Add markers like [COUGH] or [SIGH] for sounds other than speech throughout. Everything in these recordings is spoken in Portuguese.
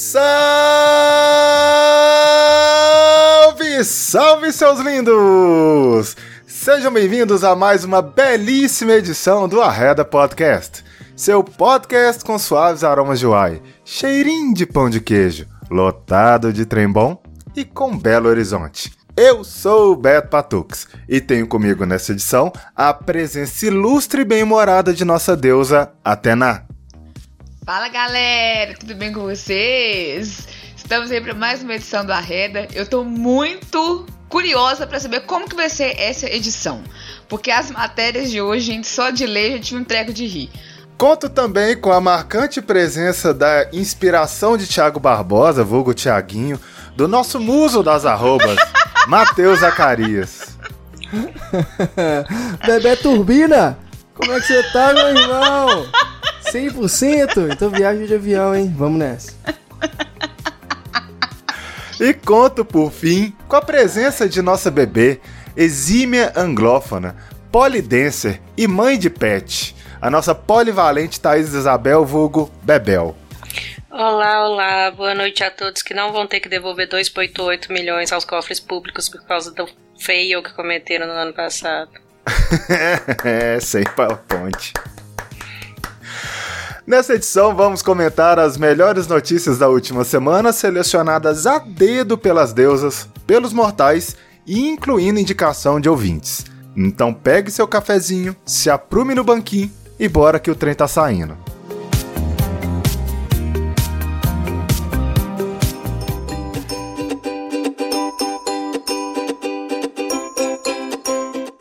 Salve, salve, seus lindos! Sejam bem-vindos a mais uma belíssima edição do Arreda Podcast, seu podcast com suaves aromas de uai, cheirinho de pão de queijo, lotado de trem bom e com belo horizonte. Eu sou o Beto Patux e tenho comigo nessa edição a presença ilustre e bem-humorada de nossa deusa Atena. Fala galera, tudo bem com vocês? Estamos aí para mais uma edição do Arreda. Eu tô muito curiosa para saber como que vai ser essa edição, porque as matérias de hoje, gente, só de ler já tive um treco de rir. Conto também com a marcante presença da inspiração de Thiago Barbosa, vulgo Tiaguinho, do nosso muso das arrobas. [LAUGHS] Matheus Zacarias. [LAUGHS] Bebê Turbina, como é que você tá, meu irmão? [LAUGHS] 100%? Então viagem de avião, hein? Vamos nessa. E conto, por fim, com a presença de nossa bebê, exímia anglófona, polidancer e mãe de pet, a nossa polivalente Thaís Isabel Vulgo Bebel. Olá, olá, boa noite a todos que não vão ter que devolver 2,8 milhões aos cofres públicos por causa do fail que cometeram no ano passado. [LAUGHS] é, sem PowerPoint. Nessa edição, vamos comentar as melhores notícias da última semana, selecionadas a dedo pelas deusas, pelos mortais e incluindo indicação de ouvintes. Então pegue seu cafezinho, se aprume no banquinho e bora que o trem tá saindo.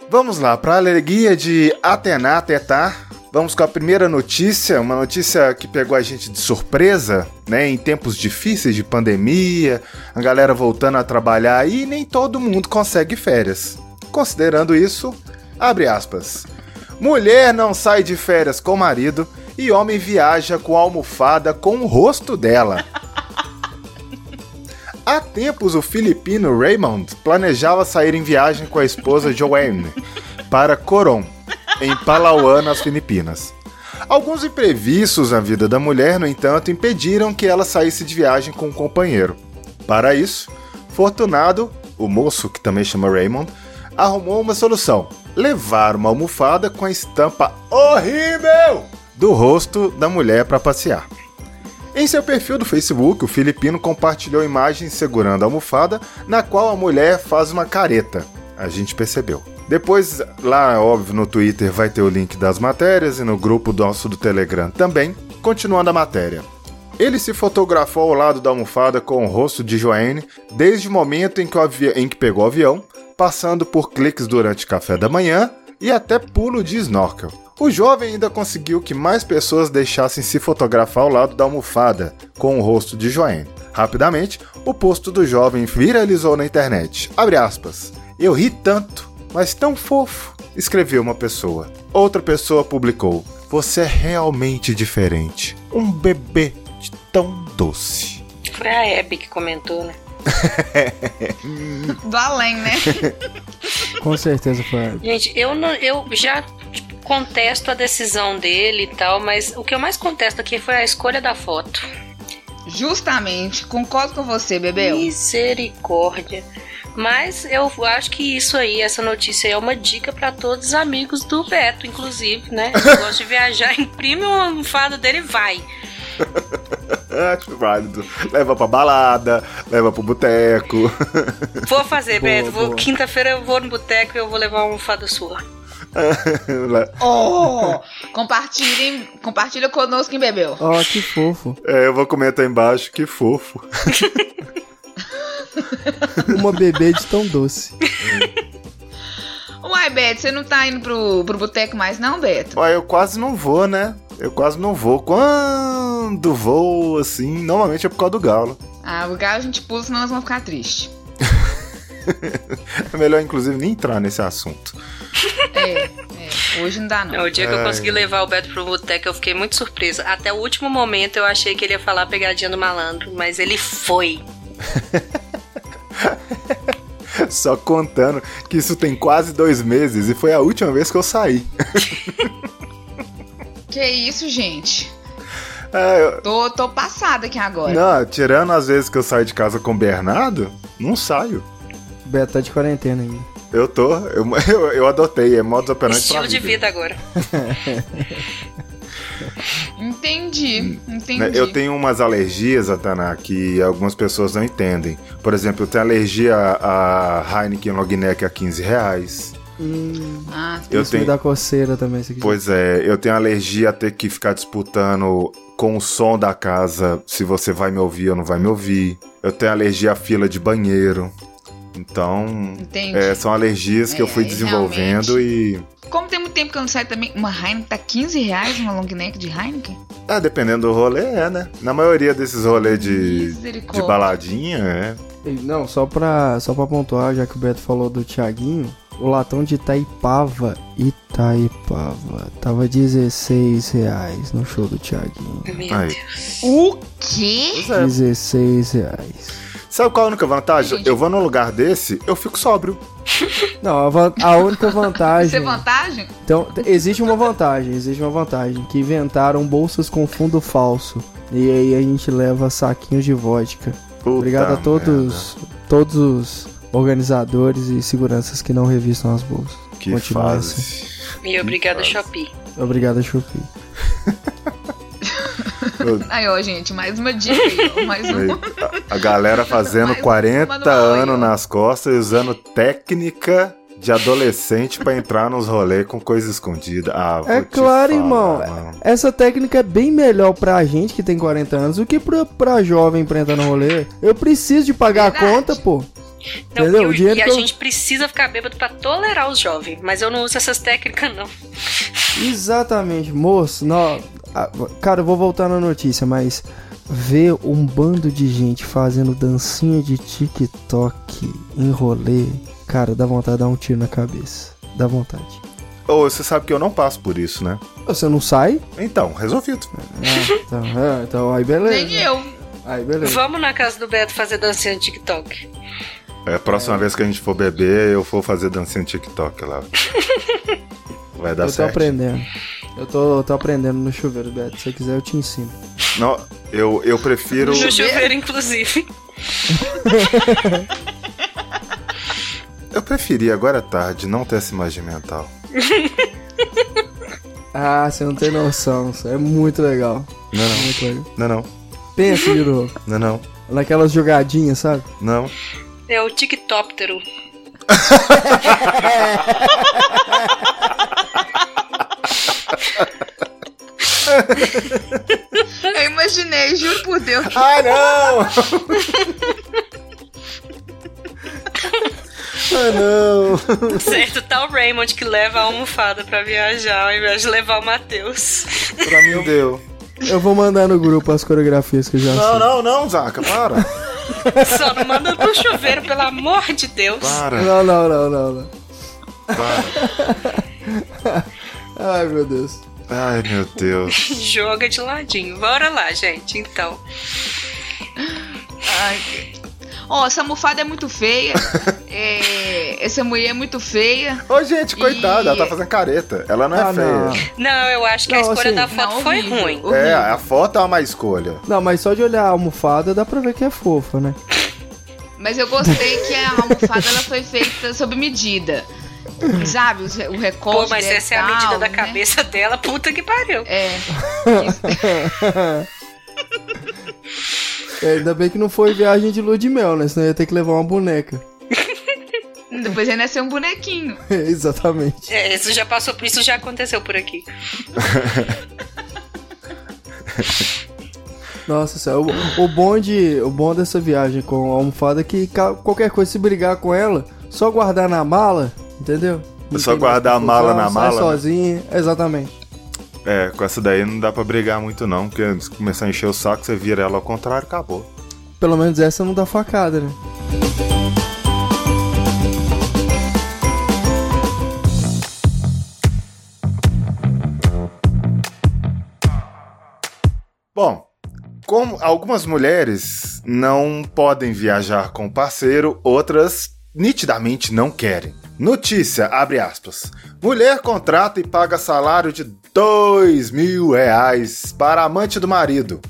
Vamos lá, para a alegria de Atena Tetar, vamos com a primeira notícia, uma notícia que pegou a gente de surpresa, né? Em tempos difíceis de pandemia, a galera voltando a trabalhar e nem todo mundo consegue férias. Considerando isso, abre aspas. Mulher não sai de férias com marido e homem viaja com a almofada com o rosto dela. Há tempos, o filipino Raymond planejava sair em viagem com a esposa Joanne para Coron, em Palawan, nas Filipinas. Alguns imprevistos na vida da mulher, no entanto, impediram que ela saísse de viagem com um companheiro. Para isso, Fortunado, o moço que também chama Raymond, arrumou uma solução: levar uma almofada com a estampa horrível do rosto da mulher para passear. Em seu perfil do Facebook, o filipino compartilhou imagens segurando a almofada, na qual a mulher faz uma careta. A gente percebeu. Depois, lá, óbvio, no Twitter vai ter o link das matérias e no grupo nosso do Telegram também. Continuando a matéria. Ele se fotografou ao lado da almofada com o rosto de Joanne desde o momento em que, em que pegou o avião, passando por cliques durante café da manhã e até pulo de snorkel. O jovem ainda conseguiu que mais pessoas deixassem se fotografar ao lado da almofada, com o rosto de Joanne. Rapidamente, o posto do jovem viralizou na internet. Abre aspas. Eu ri tanto, mas tão fofo, escreveu uma pessoa. Outra pessoa publicou: Você é realmente diferente. Um bebê de tão doce. Foi a Hebe que comentou, né? Do além, né? [LAUGHS] Com certeza foi. Gente, eu, não, eu já tipo, contesto a decisão dele e tal, mas o que eu mais contesto aqui foi a escolha da foto. Justamente, concordo com você, Bebel. Misericórdia. Mas eu acho que isso aí, essa notícia aí é uma dica para todos os amigos do Beto, inclusive, né? Se [LAUGHS] gosta de viajar, imprime uma almofada dele e vai. [LAUGHS] Acho válido. Leva pra balada, leva pro boteco. [LAUGHS] Vou fazer, Beto. Boa. Quinta-feira eu vou no boteco e eu vou levar uma almofada sua. Oh! Compartilhem, compartilha conosco, hein, Bebel? Ó, que fofo. é, eu vou comentar embaixo, que fofo. Uma bebê de tão doce. Uai, Beto, você não tá indo pro, pro boteco mais, não, Beto? Ó, eu quase não vou, né? Eu quase não vou. Quando vou, assim, normalmente é por causa do galo. Ah, o galo a gente pula, senão nós vamos ficar tristes. [LAUGHS] É melhor, inclusive, nem entrar nesse assunto. É, é, hoje não dá, não. O dia que eu consegui levar o Beto pro boteco, eu fiquei muito surpresa. Até o último momento eu achei que ele ia falar pegadinha do malandro, mas ele foi. [LAUGHS] Só contando que isso tem quase dois meses e foi a última vez que eu saí. [LAUGHS] Que isso, gente? É, eu- Tô, tô passada aqui agora. não, tirando as vezes que eu saio de casa com o Bernardo, não saio. O Beto tá de quarentena ainda. Eu tô, eu, [LAUGHS] eu, eu adotei, é modus operandi pra Estilo de vida agora. Entendi, entendi. Né, Eu tenho umas alergias, Atana, que algumas pessoas não entendem. Por exemplo, eu tenho alergia a Heineken Long Neck a 15 reais. Hum, Ah, Eu isso me tenho, dá coceira também, pois é, eu tenho alergia a ter que ficar disputando com o som da casa se você vai me ouvir ou não vai me ouvir. Eu tenho alergia à fila de banheiro. Então, é, são alergias que É, eu fui aí desenvolvendo e. Como tem muito tempo que eu não saio também, uma Heineken tá 15 reais, uma long neck de Heineken? Ah, dependendo do rolê, é, né? Na maioria desses rolês de, de baladinha, é. Não, só pra, só pra pontuar, já que o Beto falou do Thiaguinho, o latão de Itaipava, Itaipava, tava 16 reais no show do Thiaguinho. Meu Aí. Deus. O quê? Pois é. 16 reais. Sabe qual a única vantagem? Gente. Eu vou num lugar desse, eu fico sóbrio. [LAUGHS] Não, a, a única Isso é vantagem. vantagem? Então, existe uma vantagem, existe uma vantagem, que inventaram bolsas com fundo falso. E aí a gente leva saquinhos de vodka. Puta Obrigado a todos, todos os organizadores e seguranças que não revistam as bolsas. merda. Que Continua fase. E obrigada. Shopee. Obrigado, Shopee. [LAUGHS] Aí, ó, gente, mais uma dica aí, ó, mais uma. a- A galera [LAUGHS] fazendo Mais um 40 manual aí, anos nas costas e usando técnica de adolescente pra entrar nos rolês com coisa escondida. Ah, É claro, falar, irmão. mano. Essa técnica é bem melhor pra gente que tem 40 anos do que pra, pra jovem pra entrar no rolê. Eu preciso de pagar a Verdade. conta, pô. Não, Entendeu? e dinheiro e a eu- gente precisa ficar bêbado pra tolerar os jovens. Mas eu não uso essas técnicas, não. Exatamente, moço. Não, cara, eu vou voltar na notícia, mas ver um bando de gente fazendo dancinha de TikTok em rolê, cara, dá vontade de dar um tiro na cabeça. Dá vontade. Ô, você sabe que eu não passo por isso, né? Você não sai? Então, resolvido. Ah, então, é, então aí beleza. Nem eu. Aí beleza. Vamos na casa do Beto fazer dancinha de TikTok. É, a próxima vez que a gente for beber, eu vou fazer dancinha no TikTok lá. [LAUGHS] Vai dar eu tô certo. aprendendo. Eu tô, tô aprendendo no chuveiro, Beto. Se você quiser, eu te ensino. Não, eu, eu prefiro. No chuveiro, inclusive. [LAUGHS] Eu preferia, agora é tarde, não ter essa imagem mental. [LAUGHS] Ah, você não tem noção. Isso é muito legal. Não, É não, muito legal. não, não, Pensa, Juro. não, não, Naquelas jogadinhas, sabe? não. É o TikTóptero. [LAUGHS] Eu imaginei, juro por Deus. Ah, não! ah, não! Certo, tá o Raymond que leva a almofada pra viajar ao invés de levar o Matheus. Pra mim deu. Eu vou mandar no grupo as coreografias que eu já Não, sei. não, não, Zaca, para! Só não manda pro chuveiro, pelo amor de Deus. Para, Não, não, não, não, não. para. Ai, meu Deus. Ai, meu Deus. [LAUGHS] Joga de ladinho. Bora lá, gente, então. Ai, Ó, essa almofada é muito feia. [LAUGHS] É, essa mulher é muito feia. Ô, gente, coitada, E- ela tá fazendo careta. Ela não é Ah, não. feia. Não, eu acho que a Não, escolha assim- da foto Não, foi horrível, ruim. horrível. É, a foto é uma má escolha. Não, mas só de olhar a almofada dá pra ver que é fofa, né? Mas eu gostei que a almofada ela foi feita sob medida. Sabe, o re- o recorte. Pô, mas essa é a medida da né? cabeça dela, puta que pariu. É. [LAUGHS] É, ainda bem que não foi viagem de lua de mel, né? Senão ia ter que levar uma boneca. [LAUGHS] Depois ia nascer um bonequinho. [LAUGHS] Exatamente. É, isso já passou, isso já aconteceu por aqui. Nossa senhora, o, o bom de, o bom dessa viagem com a almofada é que qualquer coisa, se brigar com ela, só guardar na mala, entendeu? Não Só guardar a mala na sai mala, né? sozinha, exatamente. É, com essa daí não dá pra brigar muito não, porque se começar a encher o saco, você vira ela ao contrário, acabou. Pelo menos essa não dá facada, né? Bom, como algumas mulheres não podem viajar com o parceiro, outras nitidamente não querem. Notícia, abre aspas. Mulher contrata e paga salário de dois mil reais para amante do marido.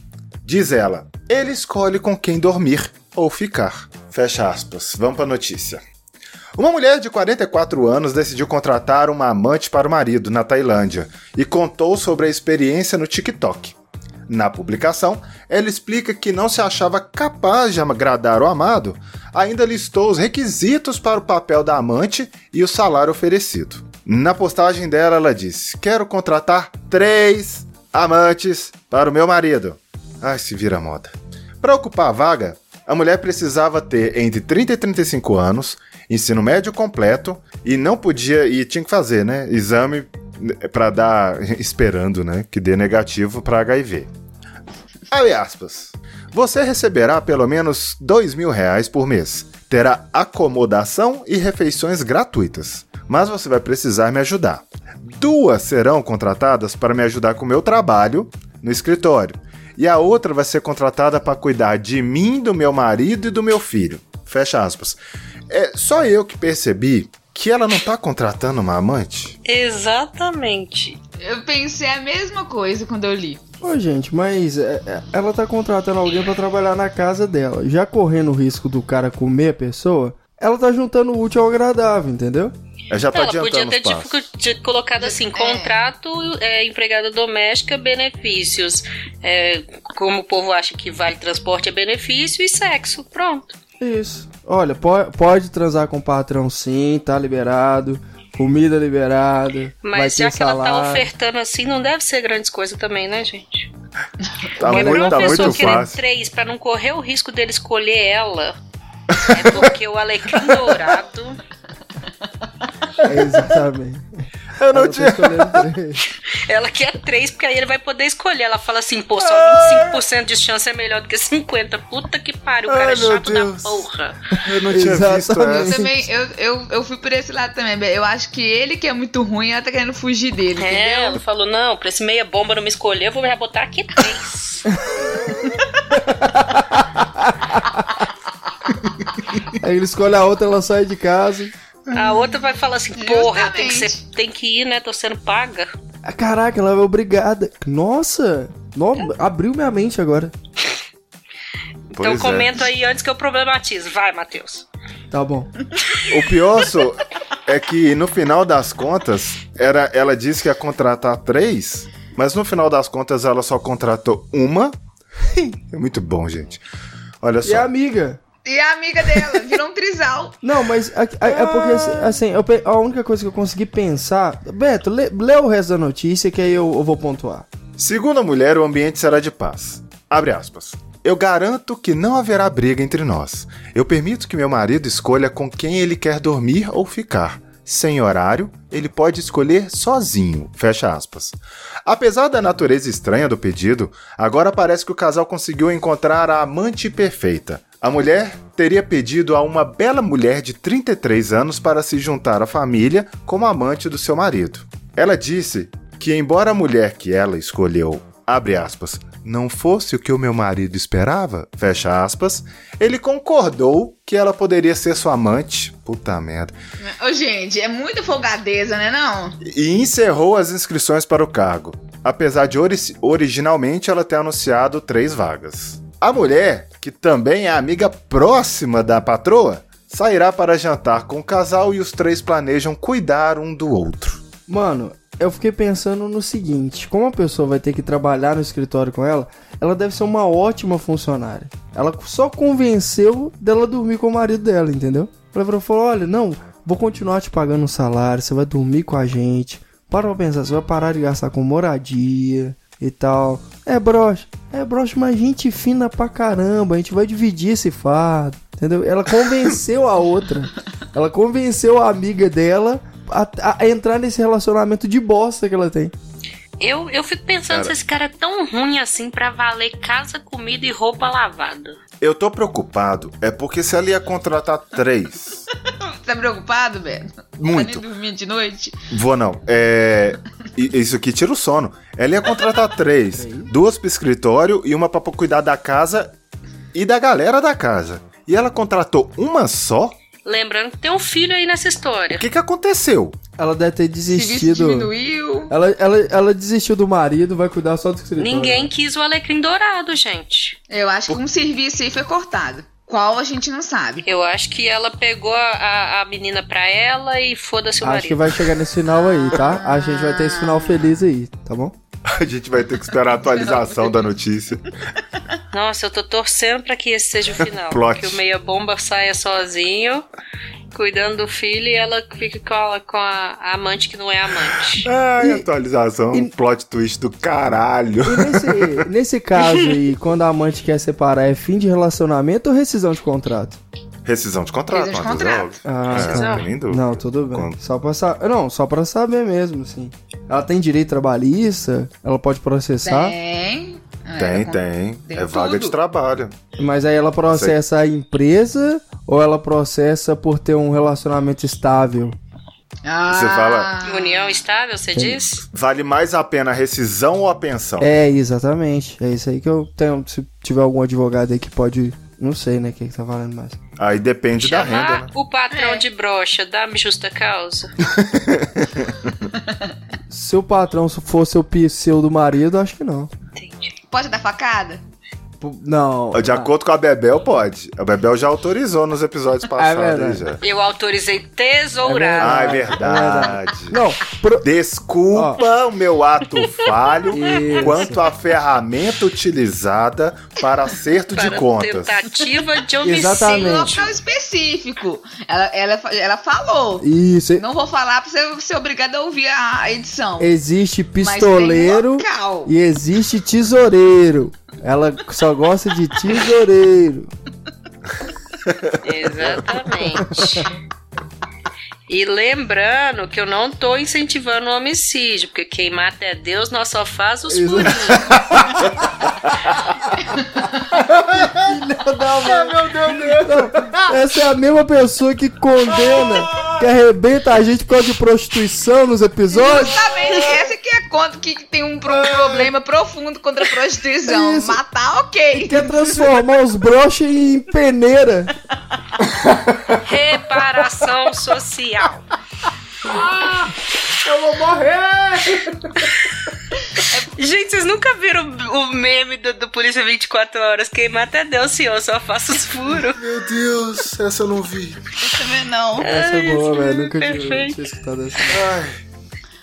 Diz ela, ele escolhe com quem dormir ou ficar. Fecha aspas. Vamos para notícia. Uma mulher de 44 anos decidiu contratar uma amante para o marido na Tailândia e contou sobre a experiência no TikTok. Na publicação, ela explica que não se achava capaz de agradar o amado, ainda listou os requisitos para o papel da amante e o salário oferecido. Na postagem dela, ela disse: Quero contratar três amantes para o meu marido. Ai, se vira moda. Para ocupar a vaga, a mulher precisava ter entre 30 e 35 anos, ensino médio completo e não podia e tinha que fazer, né, exame para dar esperando, né, que dê negativo para HIV. Abre aspas. Você receberá pelo menos dois mil reais por mês. Terá acomodação e refeições gratuitas. Mas você vai precisar me ajudar. Duas serão contratadas para me ajudar com o meu trabalho no escritório. E a outra vai ser contratada para cuidar de mim, do meu marido e do meu filho. Fecha aspas. É só eu que percebi que ela não tá contratando uma amante? Exatamente. Eu pensei a mesma coisa quando eu li. Ô, gente, mas é, é, ela tá contratando alguém para trabalhar na casa dela. Já correndo o risco do cara comer a pessoa, ela tá juntando o útil ao agradável, entendeu? Eu já tô Ela podia ter tipo, de- colocado assim, É. contrato, é, empregada doméstica, benefícios. É, como o povo acha que vale transporte é benefício e sexo. Pronto. Isso. Olha, po- pode transar com o patrão sim, tá liberado. Comida liberada. vai Mas ter já que ela tá salário. ofertando assim, não deve ser grandes coisas também, né, gente? Tá Porque pra muito, uma tá pessoa querer fácil. três pra não correr o risco dele escolher ela, é porque o alecrim dourado É, [LAUGHS] exatamente. Eu não Ela tinha. [LAUGHS] Ela quer três, porque aí ele vai poder escolher. Ela fala assim, pô, só 25% de chance é melhor do que 50%. Puta que pariu, o cara Ai, é chato da Deus. porra. Eu não tinha visto Exatamente. essa. Também, eu, eu, eu fui por esse lado também, Bé. Eu acho que ele que é muito ruim, ela tá querendo fugir dele, É, entendeu? ela falou, não, pra esse meia bomba não me escolher, eu vou já botar aqui três. Aí ele escolhe a outra, ela sai de casa. A outra vai falar assim, porra, eu tenho que, ser, Justamente. Tem que ir, né? Tô sendo paga. Ah, Caraca, ela é obrigada. Nossa! No- abriu minha mente agora. Pois então é. comenta aí antes que eu problematize. Vai, Matheus. Tá bom. O pior só é que no final das contas, era, ela disse que ia contratar três, mas no final das contas ela só contratou uma. [LAUGHS] É muito bom, gente. Olha E a só. amiga? E a amiga dela virou um trisal. [LAUGHS] Não, mas a- a- é porque, assim, eu a única coisa que eu consegui pensar. Beto, lê, lê o resto da notícia que aí eu, eu vou pontuar. Segundo a mulher, o ambiente será de paz. Abre aspas. Eu garanto que não haverá briga entre nós. Eu permito que meu marido escolha com quem ele quer dormir ou ficar. Sem horário, ele pode escolher sozinho. Fecha aspas. Apesar da natureza estranha do pedido, agora parece que o casal conseguiu encontrar a amante perfeita. A mulher teria pedido a uma bela mulher de 33 anos para se juntar à família como amante do seu marido. Ela disse que, embora a mulher que ela escolheu, abre aspas, não fosse o que o meu marido esperava, fecha aspas, ele concordou que ela poderia ser sua amante, puta merda, Ô, gente, é muita folgadeza, né, não? e encerrou as inscrições para o cargo, apesar de ori- originalmente ela ter anunciado três vagas. A mulher, que também é amiga próxima da patroa, sairá para jantar com o casal e os três planejam cuidar um do outro. Mano, eu fiquei pensando no seguinte: como a pessoa vai ter que trabalhar no escritório com ela, ela deve ser uma ótima funcionária. Ela só convenceu dela dormir com o marido dela, entendeu? Ela falou: olha, não, vou continuar te pagando um salário, você vai dormir com a gente. Para pra pensar, você vai parar de gastar com moradia e tal. É broxa, é broxa, mas gente fina pra caramba, a gente vai dividir esse fardo, entendeu? Ela convenceu a outra, ela convenceu a amiga dela a, a entrar nesse relacionamento de bosta que ela tem. Eu, eu fico pensando Cara. se esse cara é tão ruim assim pra valer casa, comida e roupa lavada. Eu tô preocupado, é porque se ela ia contratar três. [LAUGHS] Tá preocupado, Beto? Muito. Tá nem dormindo de noite? Vou não. É. Isso aqui tira o sono. Ela ia contratar [LAUGHS] três: duas pro escritório e uma pra cuidar da casa e da galera da casa. E ela contratou uma só? Lembrando que tem um filho aí nessa história. O que, que aconteceu? Ela deve ter desistido. diminuiu. Ela, ela, ela desistiu do marido, vai cuidar só do escritório. Ninguém quis o alecrim dourado, gente. Eu acho que um serviço aí foi cortado. Qual a gente não sabe. Eu acho que ela pegou a, a, menina pra ela e foda-se o Acho marido. que vai chegar nesse final aí, tá? A gente vai ter esse final feliz aí, tá bom? A gente vai ter que esperar a atualização da notícia. Nossa, eu tô torcendo pra que esse seja o final. Plot. Que o meia bomba saia sozinho, cuidando do filho, e ela fique com a, com a amante que não é amante. Ai, [LAUGHS] E- atualização, e- plot twist do caralho. Nesse, [LAUGHS] nesse caso aí, quando a amante quer separar, é fim de relacionamento ou rescisão de contrato? Rescisão de contrato, Rescisão de contrato. Ah. É, tá. não tudo bem. Quando- Só pra saber. Não, só pra saber mesmo, assim. Ela tem direito trabalhista, ela pode processar, Tem. Ah, Tem, com- tem. tem É vaga tudo. de trabalho. mas aí ela processa a empresa ou ela processa por ter um relacionamento estável? Ah, Você fala- União estável, você diz? Vale mais a pena a rescisão ou a pensão? É, exatamente. É isso aí que eu tenho. Se tiver algum advogado aí que pode. Não sei, né? O que, que tá valendo mais. Aí depende da renda, Chamar né? o patrão É. de brocha, dá-me justa causa. [LAUGHS] Se o patrão fosse o pseudo marido, acho que não. Pode dar facada? Não. De acordo com a Bebel, pode. A Bebel já autorizou nos episódios [LAUGHS] passados. aí verdade. já. Eu autorizei tesourar. Ah, é É verdade. Não, pro- Desculpa o meu ato falho Isso. quanto à ferramenta utilizada para acerto de para contas. tentativa de homicídio. Exatamente. local específico. Ela, ela, ela falou. isso. Não vou falar pra você ser obrigado a ouvir a edição. Existe pistoleiro e existe tesoureiro. Ela só gosta de tesoureiro. Exatamente. E lembrando que eu não tô incentivando o homicídio, porque quem mata é Deus, nós só faz os furinhos. meu Deus, Essa é a mesma pessoa que condena, que arrebenta a gente por causa de prostituição nos episódios. Justamente, essa que é a conta que tem um pro- problema profundo contra a prostituição. Isso. Matar, ok. Quer transformar os broches em peneira. Reparação social. Eu vou morrer! [LAUGHS] Gente, vocês nunca viram o meme do, do Polícia 24 Horas? Quem mata é Deus, senhor, só faço os furos. Meu Deus, essa eu não vi. Eu também não. Essa é boa, velho. Nunca tinha, perfeito. tinha escutado essa. Ai,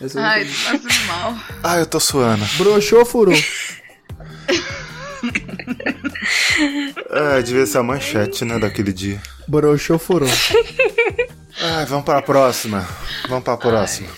essa eu Ai, tô passando mal. ai, eu tô suando. Broxou, furou. [LAUGHS] Ah, devia ser a manchete, né, daquele dia. Broxou, furou. Ai, vamos pra próxima. Vamos pra próxima.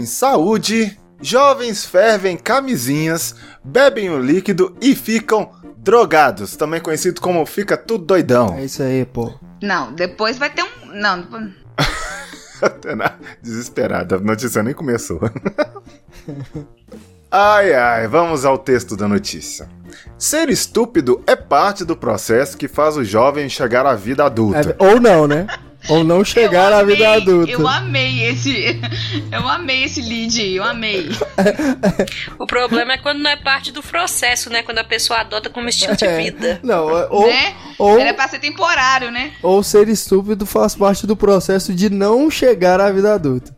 Em saúde, jovens fervem camisinhas, bebem o líquido e ficam drogados, também conhecido como fica tudo doidão. É isso aí, pô. Não, depois vai ter um. Não, [LAUGHS] Desesperada, a notícia nem começou. [LAUGHS] ai, ai, vamos ao texto da notícia. Ser estúpido é parte do processo que faz o jovem chegar à vida adulta. É, ou não, né? [LAUGHS] Ou não chegar Eu à vida amei, adulta. Eu amei esse. [LAUGHS] Eu amei esse lead aí, eu amei. O problema é quando não é parte do processo, né? Quando a pessoa adota como estilo de É. vida. Não, é- ou, né? ou, Era pra ser temporário, né? ou ser estúpido faz parte do processo de não chegar à vida adulta.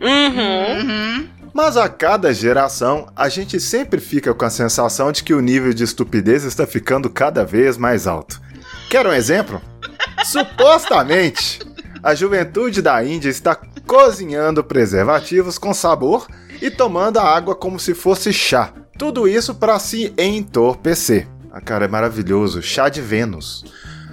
Uhum. Uhum. Mas a cada geração, a gente sempre fica com a sensação de que o nível de estupidez está ficando cada vez mais alto. Quer um exemplo? Supostamente, a juventude da Índia está cozinhando preservativos com sabor e tomando a água como se fosse chá. Tudo isso para se entorpecer. A cara é maravilhoso, chá de Vênus.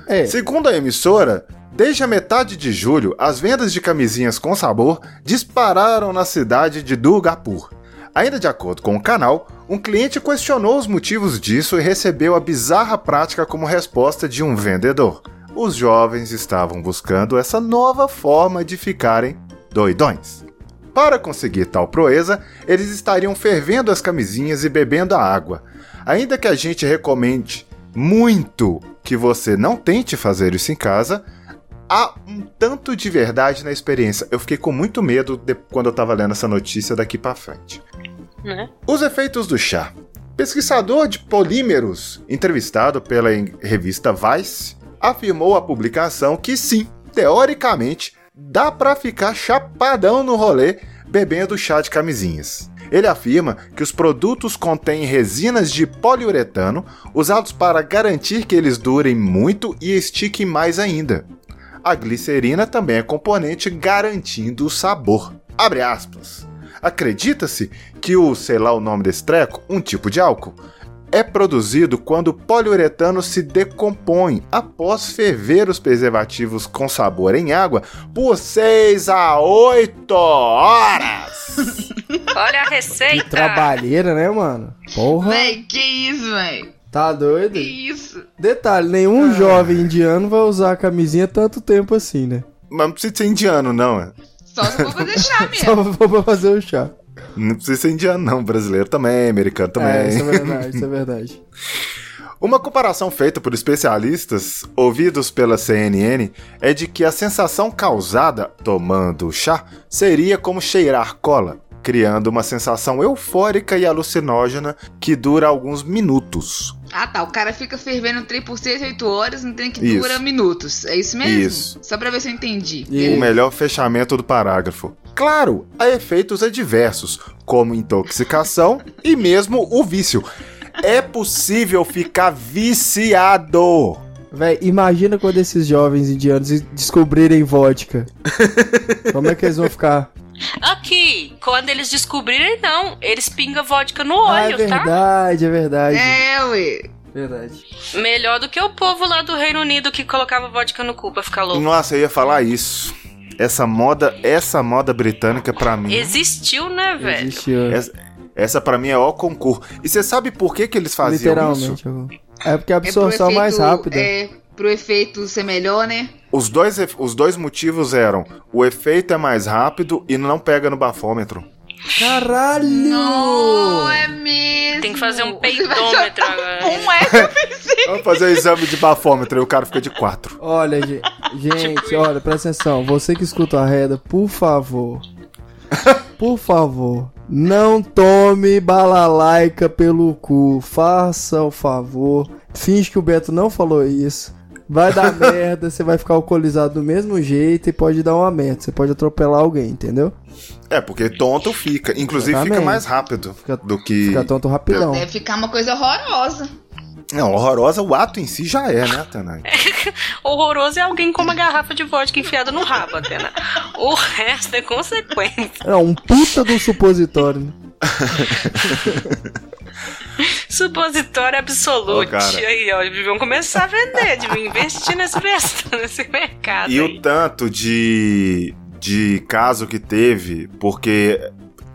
É, Segundo a emissora, desde a metade de julho, as vendas de camisinhas com sabor dispararam na cidade de Durgapur. Ainda de acordo com o canal, um cliente questionou os motivos disso e recebeu a bizarra prática como resposta de um vendedor. Os jovens estavam buscando essa nova forma de ficarem doidões. Para conseguir tal proeza, eles estariam fervendo as camisinhas e bebendo a água. Ainda que a gente recomende muito que você não tente fazer isso em casa, há um tanto de verdade na experiência. Eu fiquei com muito medo de, quando eu tava lendo essa notícia daqui para frente. Né? Os efeitos do chá. Pesquisador de polímeros, entrevistado pela revista Vice, afirmou à publicação que sim, teoricamente, dá para ficar chapadão no rolê bebendo chá de camisinhas. Ele afirma que os produtos contêm resinas de poliuretano usados para garantir que eles durem muito e estiquem mais ainda. A glicerina também é componente garantindo o sabor. Abre aspas. Acredita-se que o, sei lá o nome desse treco, um tipo de álcool, é produzido quando o poliuretano se decompõe após ferver os preservativos com sabor em água por 6 a 8 horas. [LAUGHS] Olha a receita. Que trabalheira, né, mano? Porra. Véi, que isso, véi? Tá doido? Que isso? Detalhe, nenhum Ah. jovem indiano vai usar a camisinha tanto tempo assim, né? Mas não precisa ser indiano, não. é. Só se for fazer chá [LAUGHS] Só mesmo. pra fazer o chá. Não precisa ser indiano, não. Brasileiro também, americano também. É, isso é [LAUGHS] verdade, isso é verdade. Uma comparação feita por especialistas, ouvidos pela CNN, é de que a sensação causada tomando chá seria como cheirar cola, criando uma sensação eufórica e alucinógena que dura alguns minutos. Ah tá, o cara fica fervendo o trem por 6, 8 horas, não tem que Isso. dura minutos. É isso mesmo? Isso. Só pra ver se eu entendi. E- O melhor fechamento do parágrafo. Claro, há efeitos adversos, como intoxicação e mesmo o vício. É possível ficar viciado. Véi, imagina quando esses jovens indianos descobrirem vodka. Como é que eles vão ficar? Aqui, quando eles descobrirem, não. Eles pingam vodka no Ah, é olho, tá? verdade, é verdade. É, ué. Verdade. Melhor do que o povo lá do Reino Unido que colocava vodka no cu pra ficar louco. Nossa, eu ia falar isso. Essa moda, essa moda britânica pra mim. Existiu, né, velho? Existiu. Essa, essa para mim é o concurso. E você sabe por que, que eles faziam isso? Literalmente. eu- É porque a É absorção efeito- mais rápida. É, pro efeito ser melhor, né? Os dois, os dois motivos eram: o efeito é mais rápido e não pega no bafômetro. Caralho! Não, é mesmo. Tem que fazer um [LAUGHS] peidômetro agora. Um é, eu pensei. Vamos fazer o exame de bafômetro e o cara fica de quatro. Olha, [LAUGHS] gente, gente, olha, presta atenção. Você que escuta a reda, por favor. [LAUGHS] Por favor, não tome balalaica pelo cu. Faça o favor. Finge que o Beto não falou isso. Vai dar merda, você vai ficar alcoolizado do mesmo jeito e pode dar uma merda. Você pode atropelar alguém, entendeu? É, porque tonto fica. Inclusive fica Exatamente. mais rápido Fica- do que. Fica tonto rapidão. Deve ficar uma coisa horrorosa. Não, horrorosa o ato em si já é, né, Tanai? [LAUGHS] Horroroso é alguém com uma garrafa de vodka enfiada no rabo, Atena. O resto é consequência. É um puta do supositório. né? [LAUGHS] [LAUGHS] Supositório absoluto. E aí, ó, deviam começar a vender, deviam investir nesse, [LAUGHS] nesse mercado. E aí. o tanto de, de caso que teve, porque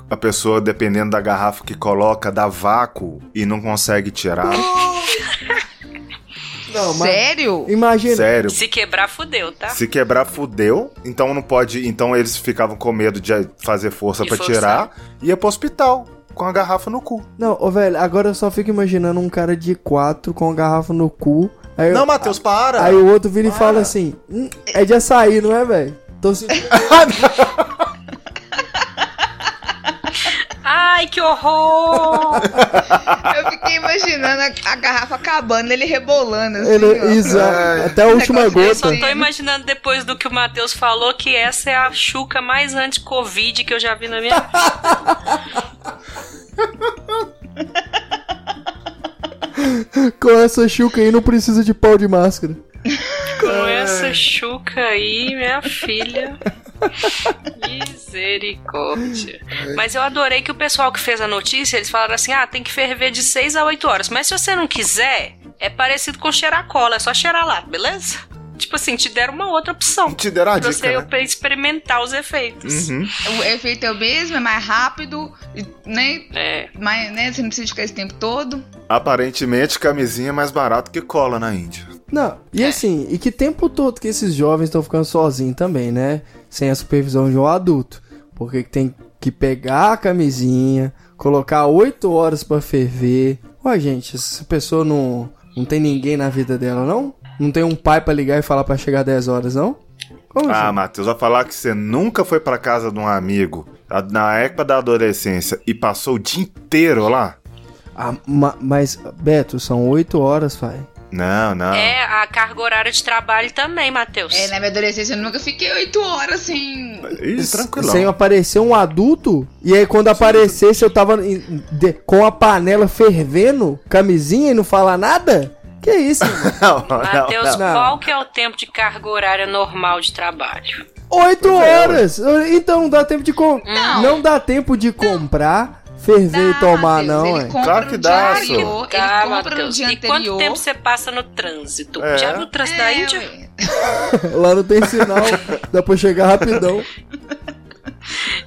a pessoa, dependendo da garrafa que coloca, dá vácuo e não consegue tirar. [LAUGHS] Não, mas Sério? imagina. Sério. Se quebrar, fudeu, tá? Se quebrar, fudeu. Então não pode. Então eles ficavam com medo de fazer força E pra forçar. tirar. E ia pro hospital com a garrafa no cu. Não, ô velho, agora eu só fico imaginando um cara de quatro com a garrafa no cu. Aí, Não, Matheus, para! aí o outro vira e Para. fala assim: "Hum, é de açaí, não é, velho? Tô sentindo. [LAUGHS] Ai, que horror! [LAUGHS] Eu fiquei imaginando a, a garrafa acabando, ele rebolando assim, Ele, exato, Ai. até a última Negócio Eu só gota. tô imaginando depois do que o Matheus falou que essa é a chuca mais anti-Covid que eu já vi na minha vida. [LAUGHS] Com essa chuca aí não precisa de pau de máscara. [LAUGHS] Essa chuca aí, minha filha. [LAUGHS] Misericórdia. Mas eu adorei que o pessoal que fez a notícia, eles falaram assim: ah, tem que ferver de 6 a 8 horas. Mas se você não quiser, é parecido com cheirar cola, é só cheirar lá, beleza? Tipo assim, te deram uma outra opção. Te deram a Pra dica, você né? experimentar os efeitos. Uhum. O efeito é o mesmo, é mais rápido, né? É. Mais, né? Você não precisa ficar esse tempo todo. Aparentemente, camisinha é mais barato que cola na Índia. Não, e assim, e que tempo todo que esses jovens estão ficando sozinhos também, né? Sem a supervisão de um adulto. Porque tem que pegar a camisinha, colocar 8 horas pra ferver. Ué, gente, essa pessoa não, não tem ninguém na vida dela, não? Não tem um pai pra ligar e falar pra chegar 10 horas, não? Como Ah, assim? Matheus, vai falar que você nunca foi pra casa de um amigo na época da adolescência e passou o dia inteiro lá? Ah, ma- mas, Beto, são oito horas, pai. Não, não. É, a carga horária de trabalho também, Matheus. É, na minha adolescência eu nunca fiquei oito horas sem. Ih, tranquilão. Sem aparecer um adulto, e aí quando aparecesse eu tava em- de- com a panela fervendo, camisinha e não falar nada? Que isso, mano? [LAUGHS] Não, não, Matheus, qual que é o tempo de carga horária normal de trabalho? Oito É, horas! Então não dá tempo de com... Não. Não dá tempo de comprar, ferver e tomar, Matheus, não, ele é. Claro no que dá, só. Ele compra no Matheus. dia E anterior. quanto tempo você passa no trânsito? É. Já viu o trânsito da É, Índia? ué. [LAUGHS] Lá não tem sinal, [LAUGHS] dá pra chegar rapidão. [LAUGHS]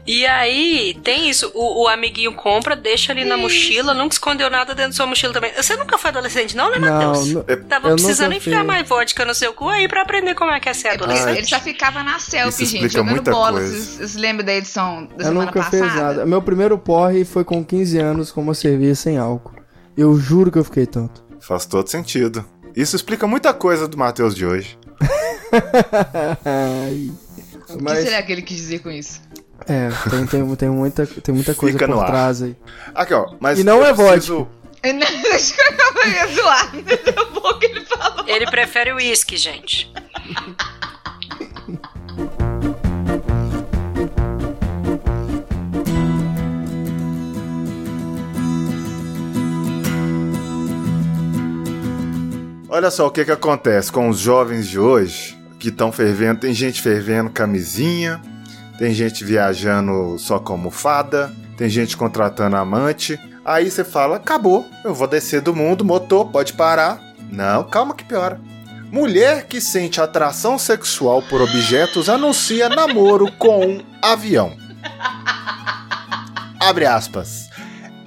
E aí, tem isso. O, o amiguinho compra, deixa ali na mochila, nunca escondeu nada dentro da sua mochila também. Você nunca foi adolescente, não, né, Não, Matheus? não- Tava eu precisando enfiar mais vodka no seu cu aí pra aprender como é que é ser porque adolescente. ele só ficava na selfie, gente, explica jogando muita bola. coisa. Vocês, vocês lembram da edição da Eu semana nunca passada? fiz nada. Meu primeiro porre foi com 15 anos com uma cerveja sem álcool. Eu juro que eu fiquei tonto. Faz todo sentido. Isso explica muita coisa do Matheus de hoje. [LAUGHS] Ai. O que Mas, será que ele quis dizer com isso? É, tem, tem, tem muita, tem muita coisa Fica por ar. trás aí. Aqui, ó. Mas E não eu é preciso- [LAUGHS] acho que eu ia zoar. Pouco ele falou. Ele prefere o uísque, gente. Olha só o que que acontece com os jovens de hoje que estão fervendo. Tem gente fervendo camisinha, tem gente viajando só com almofada, tem gente contratando amante. Aí você fala: acabou, eu vou descer do mundo, motor, pode parar. Não, calma que piora. Mulher que sente atração sexual por objetos anuncia namoro com um avião. Abre aspas.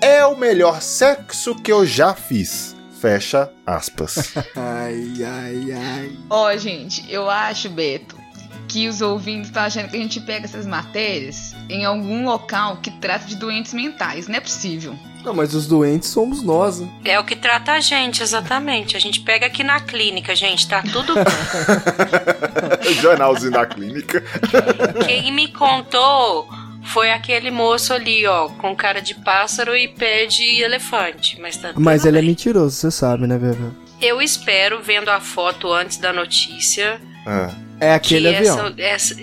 É o melhor sexo que eu já fiz. Fecha aspas. [LAUGHS] Ai, ai, ai. Ó, gente, eu acho, Beto, que os ouvintes estão achando que a gente pega essas matérias em algum local que trata de doentes mentais. Não é possível. Não, mas os doentes somos nós, né? É o que trata a gente, exatamente. A gente pega aqui na clínica, gente, tá tudo [LAUGHS] Jornalzinho da clínica. Quem me contou foi aquele moço ali, ó, com cara de pássaro e pé de elefante. Mas tá Mas ele é bem. mentiroso, você sabe, né, Bebê? Eu espero, vendo a foto antes da notícia, Ah, É aquele que avião. essa, essa-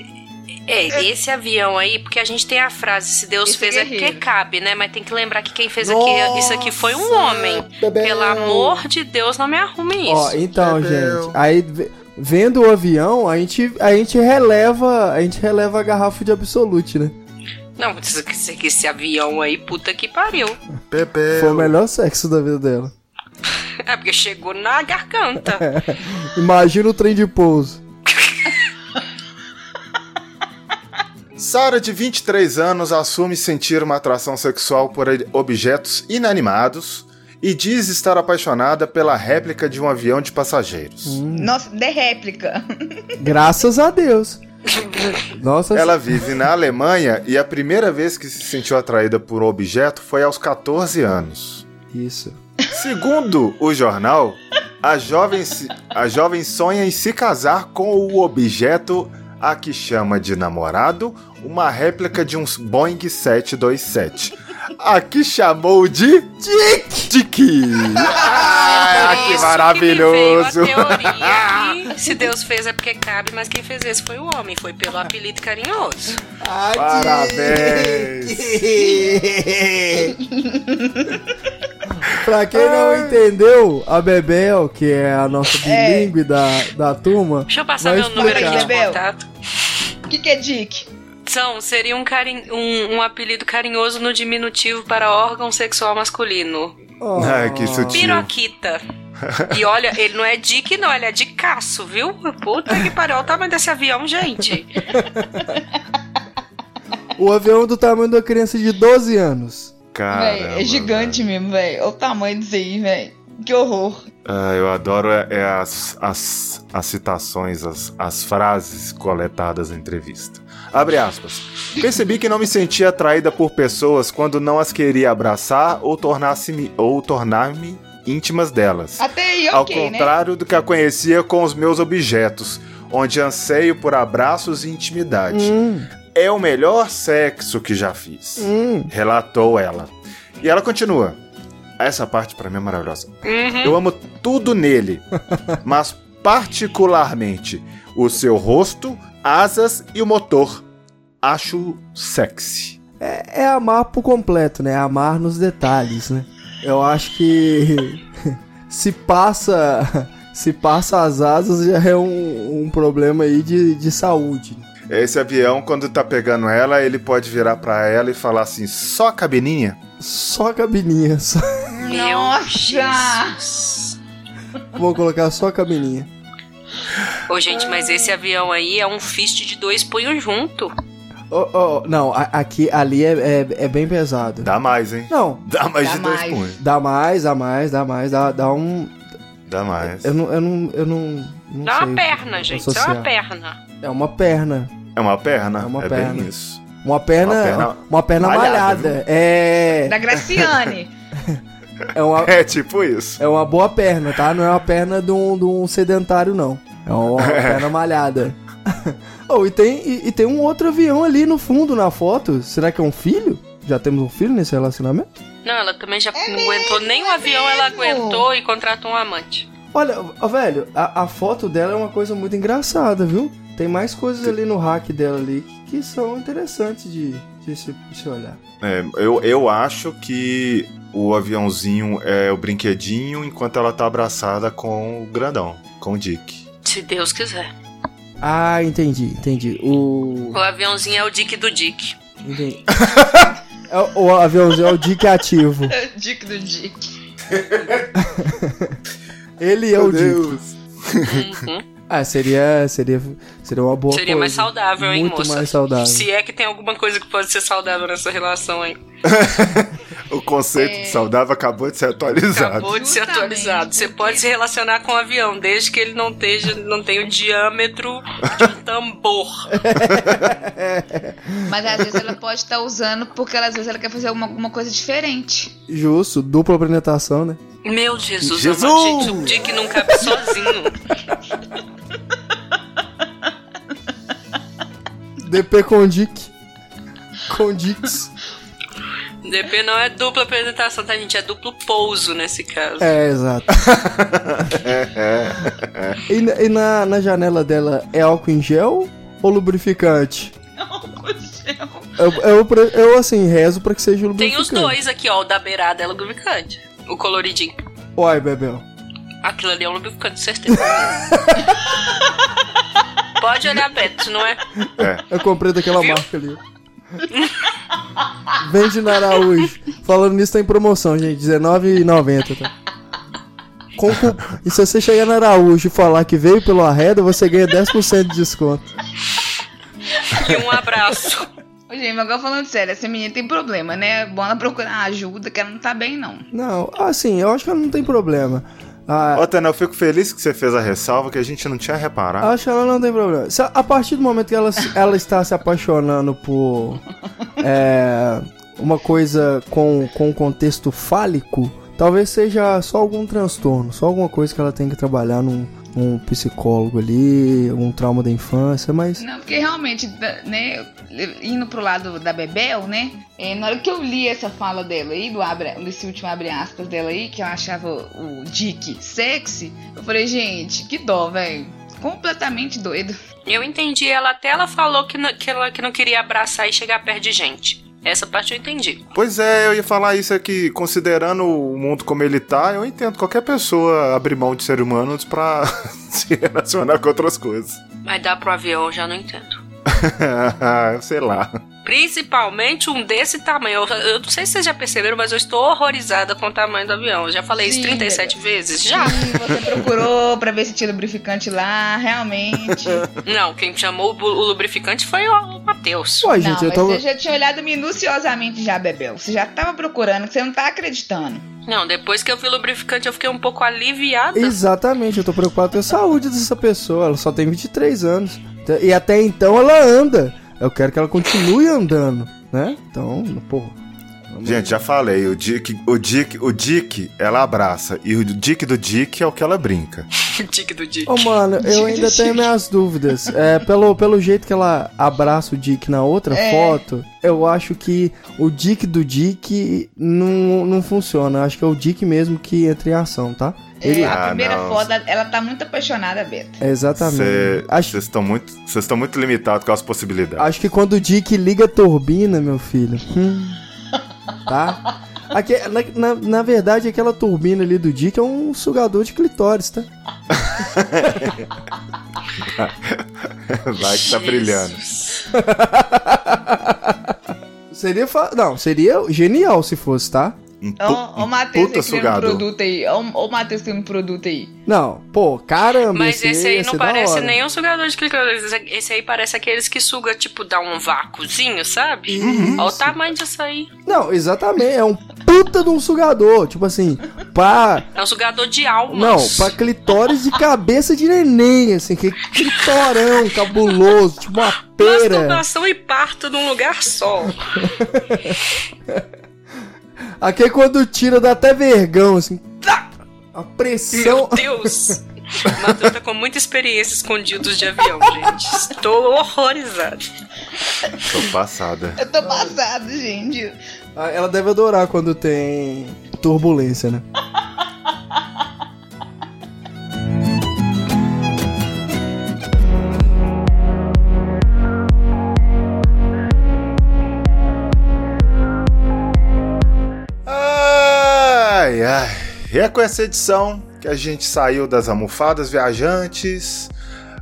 é, esse avião aí, porque a gente tem a frase, se Deus Esse fez é porque guerreiro. cabe, né? Mas tem que lembrar que quem fez aqui, isso aqui foi um homem. Bebel. Pelo amor de Deus, não me arrume isso. Ó, então, Bebel. gente, aí ve- vendo o avião, a gente, a gente releva, a gente releva a garrafa de Absolute, né? Não, esse, esse, esse avião aí, puta que pariu. Bebel. Foi o melhor sexo da vida dela. [LAUGHS] É porque chegou na garganta. [LAUGHS] Imagina o trem de pouso. Sara, de 23 anos, assume sentir uma atração sexual por objetos inanimados e diz estar apaixonada pela réplica de um avião de passageiros. Nossa, de réplica. Graças a Deus. Nossa, Ela vive na Alemanha e a primeira vez que se sentiu atraída por um objeto foi aos 14 anos. isso. Segundo o jornal, a jovem, se- a jovem sonha em se casar com o objeto a que chama de namorado, uma réplica de um Boeing 727. A que chamou de Dick. Dick. Ah, Por que isso me maravilhoso. veio a teoria que [LAUGHS] se Deus fez é porque cabe, mas quem fez esse foi o homem, foi pelo apelido carinhoso. Parabéns. [LAUGHS] pra quem não entendeu, a Bebel, que é a nossa bilíngue da, da turma, Deixa eu passar meu número aqui de explicar. Bebel. contato. O que, que é Dick? São, seria um, carin... um, um apelido carinhoso no diminutivo para órgão sexual masculino. Oh. Ai, que sutil. Piroquita. E olha, ele não é Dick, não, ele é de caço, viu? Puta que pariu, olha o tamanho desse avião, gente. o avião do tamanho da criança de 12 anos. Véi, é gigante mesmo, velho. Olha o tamanho disso aí, velho. Que horror. Ah, eu adoro é, é as, as, as citações, as, as frases coletadas na entrevista. Abre aspas. Percebi que não me sentia atraída por pessoas quando não as queria abraçar ou tornar-se ou tornar-me íntimas delas. Até aí, Ao ok, né? contrário do que a conhecia com os meus objetos. onde anseio por abraços e intimidade. Hum, É o melhor sexo que já fiz, hum. relatou ela. E ela continua. Essa parte pra mim é maravilhosa. Uhum. Eu amo tudo nele, [LAUGHS] mas particularmente o seu rosto, asas e o motor. Acho sexy. É, é amar por completo, né? Amar nos detalhes, né? Eu acho que [LAUGHS] se passa [LAUGHS] se passa as asas já é um, um problema aí de, de saúde. Esse avião, quando tá pegando ela, ele pode virar pra ela e falar assim: só a cabininha? Só a cabininha, só- Meu Nossa! Jesus. vou colocar só a cabininha. Ô, gente, mas esse avião aí é um fist de dois punhos junto. Oh, oh, não, a- aqui, ali é, é, é bem pesado. Dá mais, hein? Não, Dá mais Dá de dois mais. punhos. dá mais, dá mais, dá mais, dá, dá um. Dá mais. Eu não, eu não, eu não, não Dá sei uma perna, gente. Isso é associar. uma perna. É uma perna. É uma perna? É uma bem perna. isso. Uma perna, Uma perna uma perna malhada, malhada. É, Da Graciane. [LAUGHS] é uma, É tipo isso. É uma boa perna, tá? Não é uma perna de um, de um sedentário, não. É uma [LAUGHS] perna malhada. [LAUGHS] oh, e tem, e, e tem um outro avião ali no fundo na foto. Será que é um filho? Já temos um filho nesse relacionamento? Não, ela também já não aguentou nem o avião, ela mesmo? aguentou e contratou um amante. Olha, ó, velho, a, a foto dela é uma coisa muito engraçada, viu? Tem mais coisas ali no hack dela ali que, que são interessantes de, de, se, de se olhar. É, eu, eu acho que o aviãozinho é o brinquedinho enquanto ela tá abraçada com o grandão, com o Dick. Se Deus quiser. Ah, entendi, entendi. O. O aviãozinho é o Dick do Dick. Entendi. É o, o aviãozinho é o Dick ativo. Dick do Dick. [LAUGHS] Ele é o Dick. Uhum. Ah, seria, seria, seria uma boa Seria coisa. mais saudável, hein, Muito moça? mais saudável. Se é que tem alguma coisa que pode ser saudável nessa relação, hein? [LAUGHS] O conceito É. de saudável acabou de ser atualizado. Acabou de ser Justamente, atualizado. Você porque- pode se relacionar com um avião, desde que ele não, esteja, não tenha o diâmetro de um tambor. [LAUGHS] Mas às vezes ela pode estar usando porque ela, às vezes ela quer fazer alguma, alguma coisa diferente. Justo, dupla penetração, né? Meu Jesus, Jesus! amado, gente, o Dick não cabe sozinho. DP com Dick. DP não é dupla apresentação, tá, gente? É duplo pouso nesse caso. É, exato. E, na- e na, na janela dela é álcool em gel ou lubrificante? Eu, eu, pre- eu, assim, rezo pra que seja Tem lubrificante. os dois aqui, ó. O da beirada é lubrificante. O coloridinho. Uai, Bebel. Aquilo ali é um lubrificante, certeza. [LAUGHS] Pode olhar, Beto, não é? Eu comprei daquela Viu? marca ali. Vende na Araújo. Falando nisso, tá em promoção, gente. R$19,90, tá? E se você chegar na Araújo e falar que veio pelo Arreda, você ganha 10% de desconto. E um abraço. Ô, gente, mas agora falando sério, essa menina tem problema, né? Bom ela procurar ajuda, que ela não tá bem, não. Não, assim, eu acho que ela não tem problema. Ah, Ô, Tana, eu fico feliz que você fez a ressalva que a gente não tinha reparado. acho que ela não tem problema. Se- a partir do momento que ela, ela está se apaixonando por [LAUGHS] é, uma coisa com, com contexto fálico, talvez seja só algum transtorno, só alguma coisa que ela tem que trabalhar num, num psicólogo ali, um trauma da infância, mas. Não, porque realmente, né, indo pro lado da Bebel, né, é, na hora que eu li essa fala dela aí, do abre, desse último abre aspas dela aí, que eu achava o Dick sexy, eu falei, gente, que dó, velho. Completamente doido. Eu entendi ela até ela falou que, não- que ela que não queria abraçar e chegar perto de gente. Essa parte eu entendi. Pois é, eu ia falar isso aqui, considerando o mundo como ele tá, eu entendo qualquer pessoa abrir mão de ser humanos pra [LAUGHS] se relacionar com outras coisas. Mas dá pro avião, eu já não entendo. [LAUGHS] Sei lá. Principalmente um desse tamanho. Eu, eu não sei se vocês já perceberam, mas eu estou horrorizada com o tamanho do avião. Eu já falei isso Sim, 37 vezes? Já. Sim, você procurou pra ver se tinha lubrificante lá, realmente. [LAUGHS] Não, quem chamou o, o lubrificante foi o, o Matheus. Ué, não, gente, eu mas tô. você já tinha olhado minuciosamente já, Bebel. Você já tava procurando, que você não tá acreditando. Não, depois que eu vi o lubrificante, eu fiquei um pouco aliviada. Exatamente, eu tô preocupado com a saúde dessa pessoa. Ela só tem 23 anos. E até então ela anda. Eu quero que ela continue andando, né? Então, porra. Vamos- Gente, já falei, o Dick, o Dick, o Dick, ela abraça. E o Dick do Dick é o que ela brinca. [LAUGHS] Dick do Dick. Ô, mano, eu ainda tenho minhas dúvidas. É, pelo, pelo jeito que ela abraça o Dick na outra É. foto, eu acho que o Dick do Dick não, não funciona. Eu acho que é o Dick mesmo que entra em ação, tá? Ele, É, a Ah, primeira não. foto, ela tá muito apaixonada, Beto. Exatamente. Acho, Vocês estão muito, vocês estão muito limitados com as possibilidades. acho que quando o Dick liga a turbina, meu filho. hum, tá? Aque- na, na, na verdade, aquela turbina ali do Dick é um sugador de clitóris, tá? [LAUGHS] Vai que tá brilhando. [LAUGHS] Seria. fa- Não, seria genial se fosse, tá? Um, Ó, o um Matheus puta um sugador. produto aí. Ó, ó o Matheus criando um produto aí. Não, pô, caramba. Mas esse aí ia não parece nenhum sugador de clitóris. Esse- Esse aí parece aqueles que suga, tipo, dá um vácuozinho, sabe? Uhum. Olha o tamanho disso aí. Não, exatamente. É um puta de um sugador. Tipo assim, pra. É um sugador de almas. Não, pra clitóris de cabeça de neném, assim, que clitorão cabuloso, tipo uma pera. Masturbação e parto num lugar só. [LAUGHS] Aqui é quando tira dá até vergão, assim. tá! A Meu pressão. Deus! O Matheus tá com muita experiência escondidos de avião, gente. Estou horrorizado. Tô passada. Eu tô passado, gente. Ah, Ela deve adorar quando tem turbulência, né? E é com essa edição que a gente saiu das almofadas viajantes,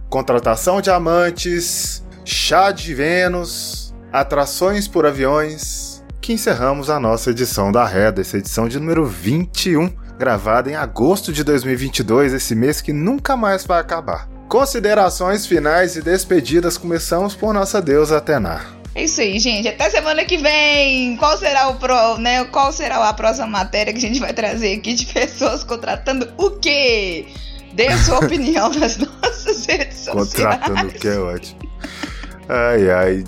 contratação de amantes, chá de Vênus, atrações por aviões, que encerramos a nossa edição da Reda, essa edição de número 21, gravada em agosto de 2022, esse mês que nunca mais vai acabar. Considerações finais e despedidas, começamos por nossa deusa Atena. É isso aí, gente. Até semana que vem. Qual será o pro, né? Qual será a próxima matéria que a gente vai trazer aqui de [LAUGHS] pessoas contratando o quê? Dê a sua [LAUGHS] opinião nas nossas redes sociais. Contratando o que é ótimo. Ai, ai.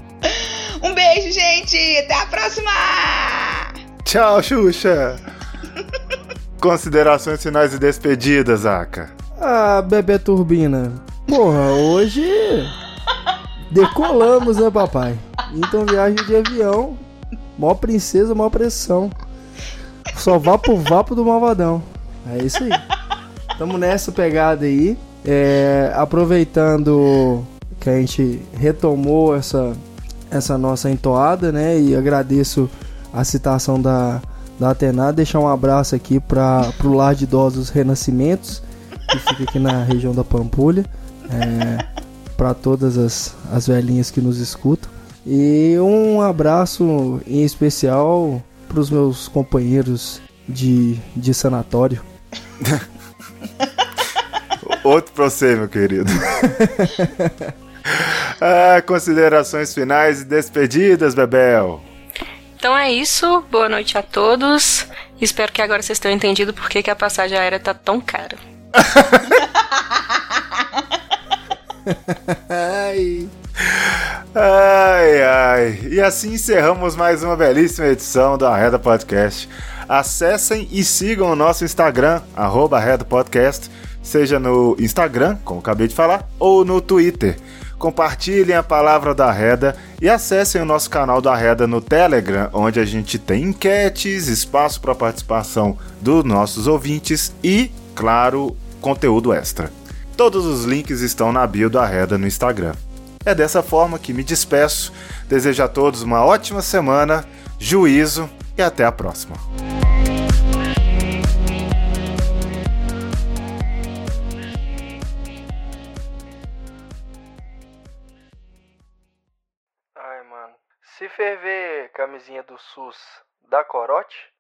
Um beijo, gente. Até a próxima. Tchau, Xuxa! Considerações finais e despedidas, Aka. Ah, bebê turbina. Porra, hoje [LAUGHS] decolamos, né, papai? Então viagem de avião, mó princesa, mó pressão. Só vapo vapo do malvadão. É isso aí. Tamo nessa pegada aí. É, aproveitando que a gente retomou essa, essa nossa entoada, né? E agradeço a citação da, da Atena. Deixar um abraço aqui para pro Lar de Idosos Renascimentos, que fica aqui na região da Pampulha. É, para todas as, as velhinhas que nos escutam. E um abraço em especial para os meus companheiros de, de sanatório. [LAUGHS] Outro pra você, meu querido. [LAUGHS] ah, considerações finais e despedidas, Bebel. Então é isso. Boa noite a todos. Espero que agora vocês tenham entendido por que, que a passagem aérea tá tão cara. [LAUGHS] Ai. Ai, ai. E assim encerramos mais uma belíssima edição do Arreda Podcast. Acessem e sigam o nosso Instagram, arroba Podcast, seja no Instagram, como acabei de falar, ou no Twitter. Compartilhem a palavra da Arreda e acessem o nosso canal da Arreda no Telegram, onde a gente tem enquetes, espaço para participação dos nossos ouvintes e, claro, conteúdo extra. Todos os links estão na bio do Arreda no Instagram. É dessa forma que me despeço. Desejo a todos uma ótima semana, juízo e até a próxima. Ai, mano. Se ferver camisinha do SUS da corote,